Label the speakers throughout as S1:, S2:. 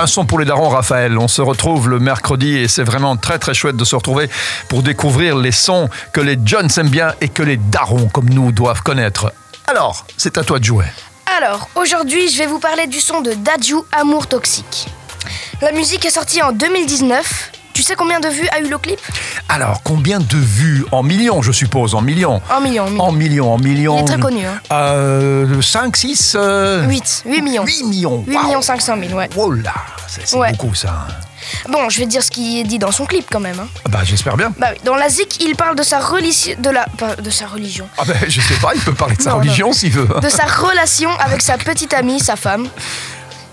S1: Un son pour les darons, Raphaël. On se retrouve le mercredi et c'est vraiment très très chouette de se retrouver pour découvrir les sons que les jeunes aiment bien et que les darons comme nous doivent connaître. Alors, c'est à toi de jouer.
S2: Alors, aujourd'hui, je vais vous parler du son de Dadju Amour Toxique. La musique est sortie en 2019 tu sais combien de vues a eu le clip?
S1: Alors, combien de vues? En millions, je suppose, en millions.
S2: En millions, en millions.
S1: En millions, en millions.
S2: Il est très connu. Hein.
S1: Euh, 5, 6
S2: 8, 8 millions.
S1: 8 millions.
S2: 8 millions 500 000, ouais.
S1: Oh là, c'est beaucoup ça.
S2: Bon, je vais dire ce qui est dit dans son clip quand même. Hein.
S1: Bah, j'espère bien.
S2: Bah oui, dans la zik, il parle de sa religion, de la, de sa religion.
S1: Ah ben, je sais pas, il peut parler de sa religion s'il veut.
S2: De sa relation avec sa petite amie, sa femme.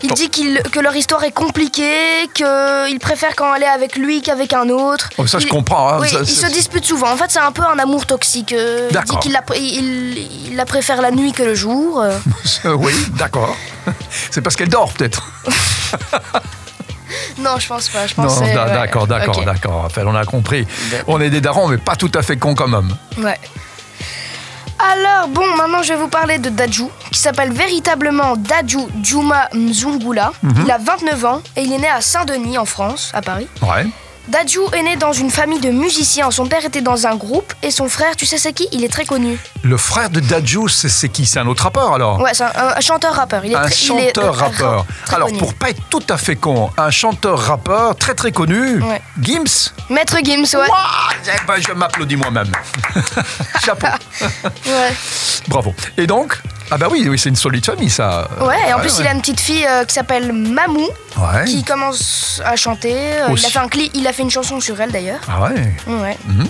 S2: Il dit que leur histoire est compliquée, qu'il préfère quand elle est avec lui qu'avec un autre.
S1: Oh, ça, je comprends. Hein,
S2: oui, ils se disputent souvent. En fait, c'est un peu un amour toxique. Euh, il dit qu'il la, il, la préfère la nuit que le jour.
S1: Oui, d'accord. C'est parce qu'elle dort, peut-être.
S2: Non, je pense pas. Je
S1: pense non, d'accord, d'accord, d'accord. on a compris. On est des darons, mais pas tout à fait cons comme hommes.
S2: Ouais. Alors, bon, maintenant je vais vous parler de Daju, qui s'appelle véritablement Daju Juma Mzungula. Mhm. Il a 29 ans et il est né à Saint-Denis, en France, à Paris.
S1: Ouais.
S2: Dadju est né dans une famille de musiciens. Son père était dans un groupe et son frère, tu sais c'est qui? Il est très connu.
S1: Le frère de Dadju, c'est qui? C'est un autre rappeur alors?
S2: Ouais, c'est un, chanteur-rappeur.
S1: Il un chanteur-rappeur. Alors pour pas être tout à fait con, un chanteur-rappeur très très connu. Gims?
S2: Maître Gims, ouais.
S1: Eh ben, je m'applaudis moi-même. Chapeau.
S2: ouais.
S1: Bravo. Et donc ah bah oui, oui c'est une solide famille ça.
S2: Ouais, et en plus il a une petite fille euh, qui s'appelle Mamou, qui commence à chanter. Euh, il a fait un clip, il a fait une chanson sur elle d'ailleurs.
S1: Ah ouais.
S2: Ouais. Mhm.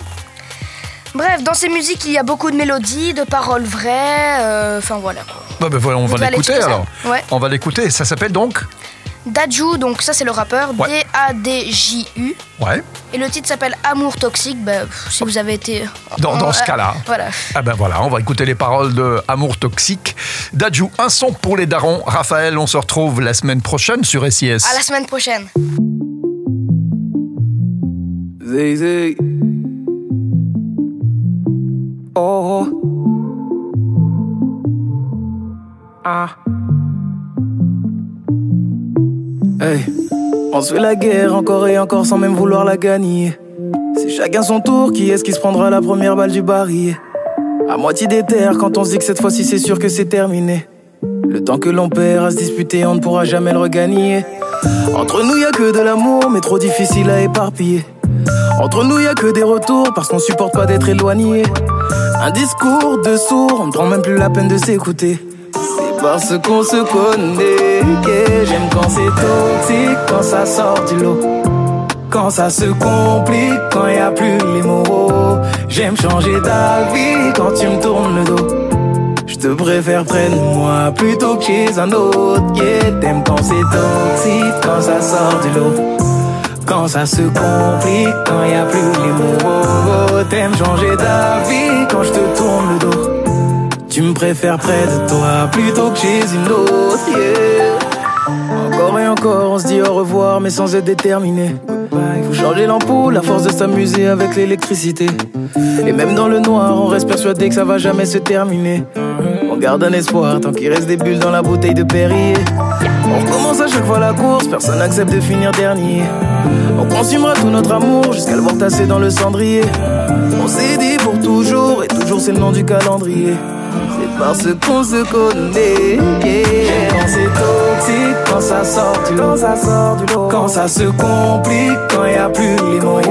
S2: Bref, dans ses musiques, il y a beaucoup de mélodies, de paroles vraies. Euh, enfin voilà.
S1: Bah, bah voilà, on va l'écouter alors.
S2: Ouais.
S1: On va l'écouter. Ça s'appelle donc
S2: Daju, donc ça c'est le rappeur, D-A-D-J-U.
S1: Ouais.
S2: Et le titre s'appelle Amour toxique, bah, si vous avez été...
S1: Dans, ce cas-là.
S2: Voilà.
S1: Ah ben voilà, on va écouter les paroles de Amour toxique. Daju, un son pour les darons. Raphaël, on se retrouve la semaine prochaine sur SIS.
S2: À la semaine prochaine.
S3: On se fait la guerre encore et encore sans même vouloir la gagner. C'est chacun son tour, qui est-ce qui se prendra la première balle du baril? À moitié des terres quand on se dit que cette fois-ci c'est sûr que c'est terminé. Le temps que l'on perd à se disputer, on ne pourra jamais le regagner. Entre nous, y a que de l'amour, mais trop difficile à éparpiller. Entre nous, y a que des retours parce qu'on supporte pas d'être éloigné. Un discours de sourd, on ne prend même plus la peine de s'écouter parce qu'on se connaît. J'aime quand c'est toxique, quand ça sort du lot. Quand ça se complique, quand y a plus les mots. J'aime changer d'avis quand tu me tournes le dos. Je te préfère près de moi plutôt que chez un autre. Yeah, t'aimes quand c'est toxique, quand ça sort du lot. Quand ça se complique, quand y a plus les mots. T'aimes changer d'avis quand je te tourne le dos. Tu me préfères près de toi plutôt que chez une autre, Encore et encore, on se dit au revoir, mais sans être déterminé. Il faut changer l'ampoule, la force de s'amuser avec l'électricité. Et même dans le noir, on reste persuadé que ça va jamais se terminer. On garde un espoir tant qu'il reste des bulles dans la bouteille de Perrier. On recommence à chaque fois la course, personne n'accepte de finir dernier. On consumera tout notre amour jusqu'à le voir tasser dans le cendrier. On s'est dit pour toujours, et toujours c'est le nom du calendrier. C'est parce qu'on se connaît. Quand c'est toxique, quand ça sort du lot, ça sort du lot. Quand ça se complique, quand y a plus les mots.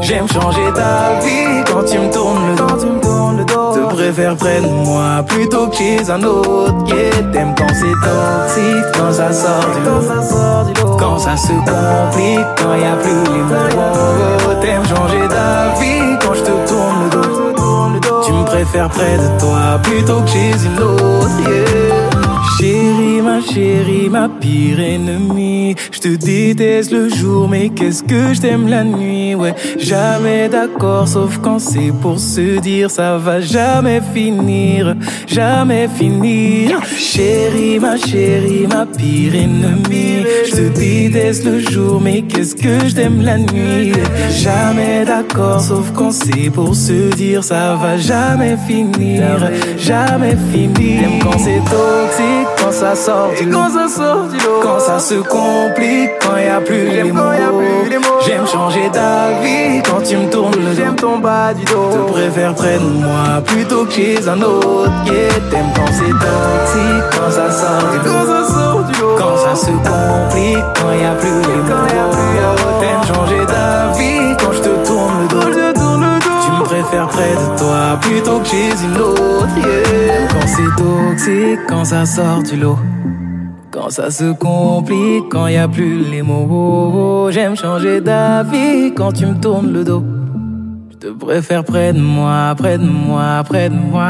S3: J'aime changer ta vie quand tu me tournes le dos. Tu me tournes le dos. Te préfère près de moi plutôt que chez un autre. Yeah, t'aimes quand c'est toxique, quand ça sort du lot. Quand ça se complique, quand y a plus les mots. Préfères près de toi plutôt que chez une autre, Chérie, ma chérie, ma pire ennemie. Je te déteste le jour, mais qu'est-ce que je t'aime la nuit, ouais. Jamais d'accord, sauf quand c'est pour se dire ça va jamais finir, jamais finir. Chérie, ma chérie, ma pire ennemie. Déteste le jour, mais qu'est-ce que je t'aime la nuit? Jamais d'accord, sauf quand c'est pour se dire ça va jamais finir, jamais finir. Quand c'est toxique ça sort du lot.
S4: Quand ça sort du lot.
S3: Quand ça se complique, quand y a plus les mots. J'aime changer d'avis quand tu me tournes le dos.
S4: J'aime ton bas du dos.
S3: Te préfère près de moi plutôt que chez un autre. Yeah, t'aimes quand c'est toxique, quand ça sort du lot.
S4: Quand ça sort du lot.
S3: Quand ça se complique, quand y a plus les mots. T'aimes changer d'avis quand je te tourne le dos.
S4: Quand je tourne le dos.
S3: Tu me préfères près de toi plutôt que chez une autre. Quand ça sort du lot. Quand ça se complique, quand y a plus les mots. J'aime changer d'avis quand tu me tournes le dos. Je te préfère près de moi, près de moi, près de moi.